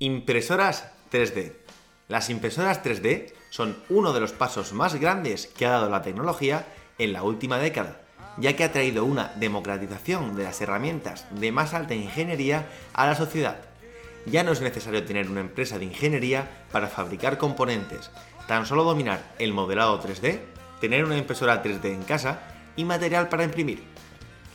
Impresoras 3D. Las impresoras 3D son uno de los pasos más grandes que ha dado la tecnología en la última década, ya que ha traído una democratización de las herramientas de más alta ingeniería a la sociedad. Ya no es necesario tener una empresa de ingeniería para fabricar componentes, tan solo dominar el modelado 3D, tener una impresora 3D en casa y material para imprimir.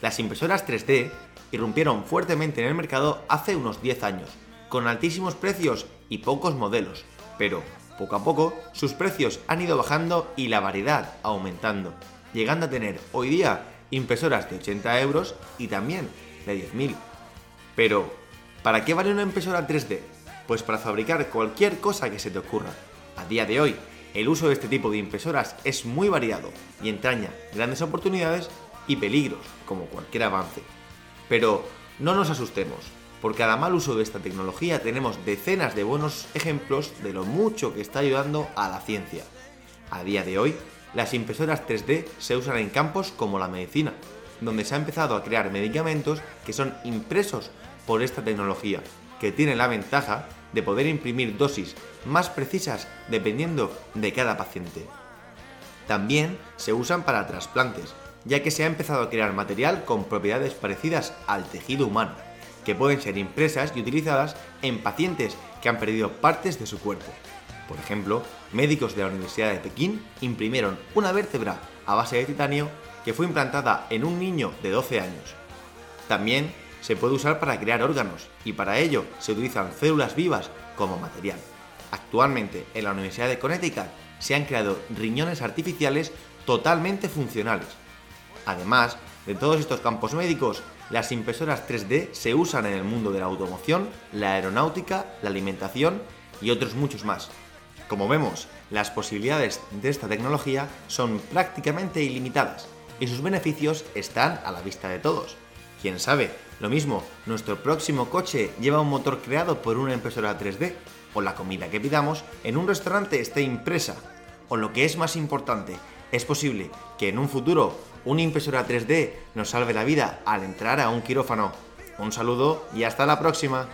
Las impresoras 3D irrumpieron fuertemente en el mercado hace unos 10 años, con altísimos precios y pocos modelos, pero poco a poco sus precios han ido bajando y la variedad aumentando, llegando a tener hoy día impresoras de 80 euros y también de 10.000. Pero, ¿para qué vale una impresora 3D? Pues para fabricar cualquier cosa que se te ocurra. A día de hoy, el uso de este tipo de impresoras es muy variado y entraña grandes oportunidades y peligros, como cualquier avance. Pero no nos asustemos, por cada mal uso de esta tecnología tenemos decenas de buenos ejemplos de lo mucho que está ayudando a la ciencia. A día de hoy, las impresoras 3D se usan en campos como la medicina, donde se ha empezado a crear medicamentos que son impresos por esta tecnología, que tiene la ventaja de poder imprimir dosis más precisas dependiendo de cada paciente. También se usan para trasplantes, ya que se ha empezado a crear material con propiedades parecidas al tejido humano que pueden ser impresas y utilizadas en pacientes que han perdido partes de su cuerpo. Por ejemplo, médicos de la Universidad de Pekín imprimieron una vértebra a base de titanio que fue implantada en un niño de 12 años. También se puede usar para crear órganos y para ello se utilizan células vivas como material. Actualmente en la Universidad de Connecticut se han creado riñones artificiales totalmente funcionales. Además de todos estos campos médicos, las impresoras 3D se usan en el mundo de la automoción, la aeronáutica, la alimentación y otros muchos más. Como vemos, las posibilidades de esta tecnología son prácticamente ilimitadas y sus beneficios están a la vista de todos. Quién sabe, lo mismo, nuestro próximo coche lleva un motor creado por una impresora 3D, o la comida que pidamos en un restaurante esté impresa, o lo que es más importante, es posible que en un futuro una impresora 3D nos salve la vida al entrar a un quirófano. Un saludo y hasta la próxima.